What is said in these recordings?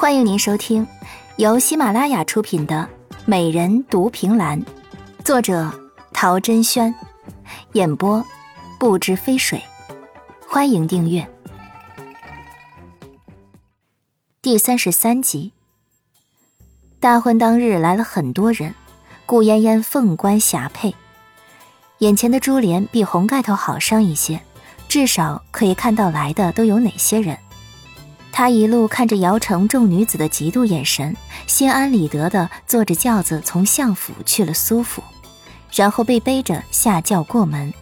欢迎您收听由喜马拉雅出品的《美人独凭栏》，作者陶珍轩，演播不知飞水。欢迎订阅第三十三集。大婚当日来了很多人，顾嫣嫣凤冠霞帔，眼前的珠帘比红盖头好上一些，至少可以看到来的都有哪些人。他一路看着姚城众女子的嫉妒眼神，心安理得地坐着轿子从相府去了苏府，然后被背着下轿过门。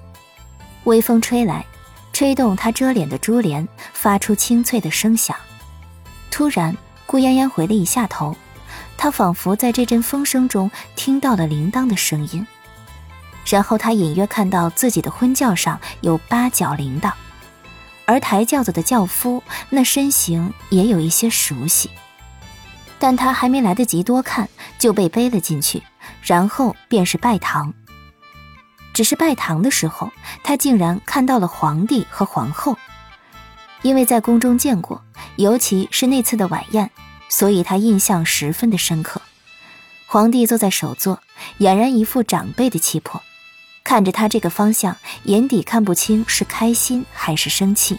微风吹来，吹动他遮脸的珠帘，发出清脆的声响。突然，顾嫣嫣回了一下头，她仿佛在这阵风声中听到了铃铛的声音，然后她隐约看到自己的婚轿上有八角铃铛。而抬轿子的轿夫那身形也有一些熟悉，但他还没来得及多看，就被背了进去，然后便是拜堂。只是拜堂的时候，他竟然看到了皇帝和皇后，因为在宫中见过，尤其是那次的晚宴，所以他印象十分的深刻。皇帝坐在首座，俨然一副长辈的气魄。看着他这个方向，眼底看不清是开心还是生气，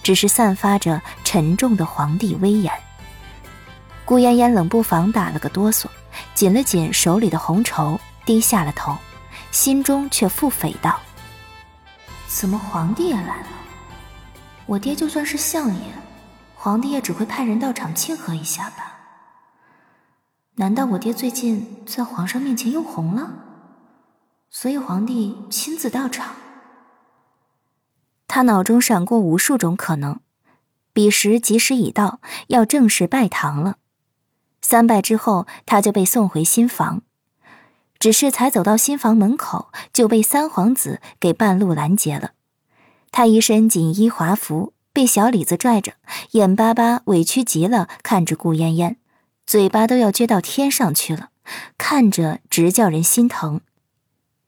只是散发着沉重的皇帝威严。顾嫣嫣冷不防打了个哆嗦，紧了紧手里的红绸，低下了头，心中却腹诽道：“怎么皇帝也来了？我爹就算是相爷，皇帝也只会派人到场庆贺一下吧？难道我爹最近在皇上面前又红了？”所以皇帝亲自到场，他脑中闪过无数种可能。彼时吉时已到，要正式拜堂了。三拜之后，他就被送回新房。只是才走到新房门口，就被三皇子给半路拦截了。他一身锦衣华服，被小李子拽着，眼巴巴、委屈极了，看着顾嫣嫣，嘴巴都要撅到天上去了，看着直叫人心疼。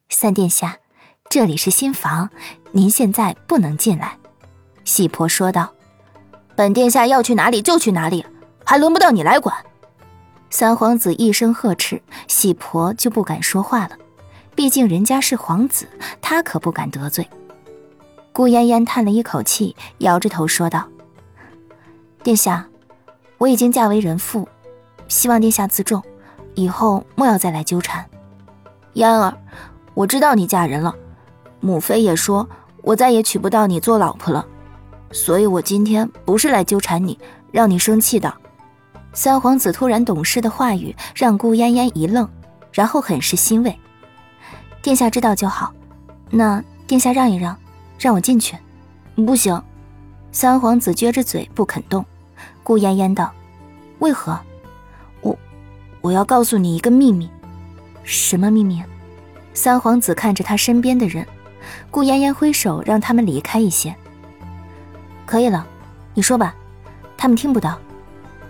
三殿下，这里是新房，您现在不能进来。”喜婆说道，“本殿下要去哪里就去哪里，还轮不到你来管。”三皇子一声呵斥，喜婆就不敢说话了，毕竟人家是皇子，他可不敢得罪。顾嫣嫣叹了一口气，摇着头说道：“殿下，我已经嫁为人妇，希望殿下自重，以后莫要再来纠缠。”嫣儿。我知道你嫁人了，母妃也说我再也娶不到你做老婆了，所以我今天不是来纠缠你，让你生气的。三皇子突然懂事的话语让顾嫣嫣一愣，然后很是欣慰。殿下知道就好，那殿下让一让，让我进去。不行，三皇子撅着嘴不肯动。顾嫣嫣道：“为何？我我要告诉你一个秘密。什么秘密？”三皇子看着他身边的人，顾嫣嫣挥手让他们离开一些。可以了，你说吧，他们听不到。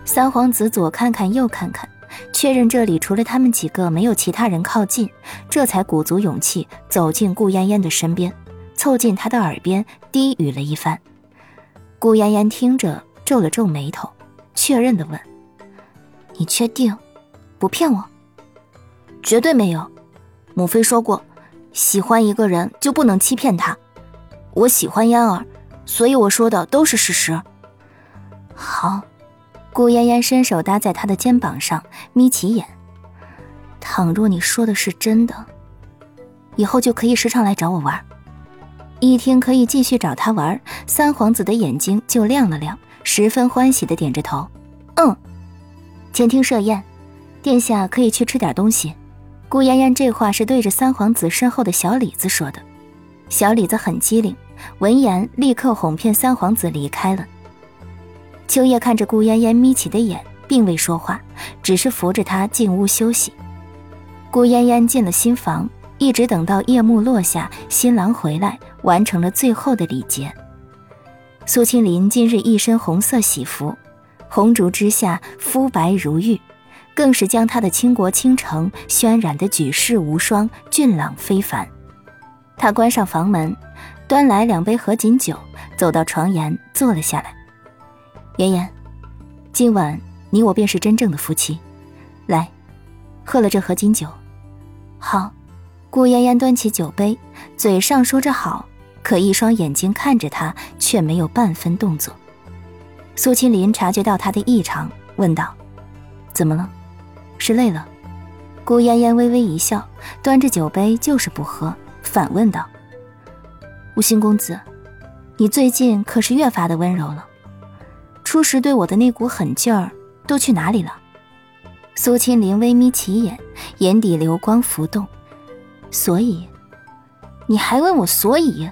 三皇子左看看右看看，确认这里除了他们几个没有其他人靠近，这才鼓足勇气走进顾嫣嫣的身边，凑近她的耳边低语了一番。顾嫣嫣听着皱了皱眉头，确认的问：“你确定，不骗我？绝对没有。”母妃说过，喜欢一个人就不能欺骗他。我喜欢嫣儿，所以我说的都是事实。好，顾嫣嫣伸手搭在他的肩膀上，眯起眼。倘若你说的是真的，以后就可以时常来找我玩。一听可以继续找他玩，三皇子的眼睛就亮了亮，十分欢喜的点着头。嗯，前厅设宴，殿下可以去吃点东西。顾嫣嫣这话是对着三皇子身后的小李子说的，小李子很机灵，闻言立刻哄骗三皇子离开了。秋叶看着顾嫣嫣眯起的眼，并未说话，只是扶着她进屋休息。顾嫣嫣进了新房，一直等到夜幕落下，新郎回来，完成了最后的礼节。苏青林今日一身红色喜服，红烛之下，肤白如玉。更是将他的倾国倾城渲染的举世无双、俊朗非凡。他关上房门，端来两杯合卺酒，走到床沿坐了下来。妍妍，今晚你我便是真正的夫妻。来，喝了这盒金酒。好。顾嫣嫣端起酒杯，嘴上说着好，可一双眼睛看着他，却没有半分动作。苏青林察觉到他的异常，问道：“怎么了？是累了？”顾嫣嫣微微一笑，端着酒杯就是不喝，反问道：“无心公子，你最近可是越发的温柔了？初时对我的那股狠劲儿都去哪里了？”苏清林微眯起眼，眼底流光浮动。所以，你还问我所以？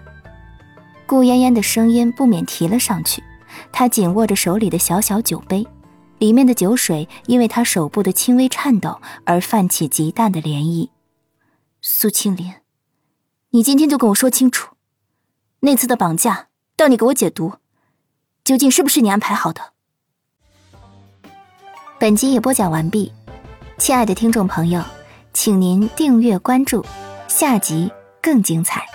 顾嫣嫣的声音不免提了上去。她紧握着手里的小小酒杯，里面的酒水因为他手部的轻微颤抖而泛起极淡的涟漪。苏青林，你今天就跟我说清楚，那次的绑架到你给我解毒，究竟是不是你安排好的？本集也播讲完毕，亲爱的听众朋友，请您订阅关注。下集更精彩。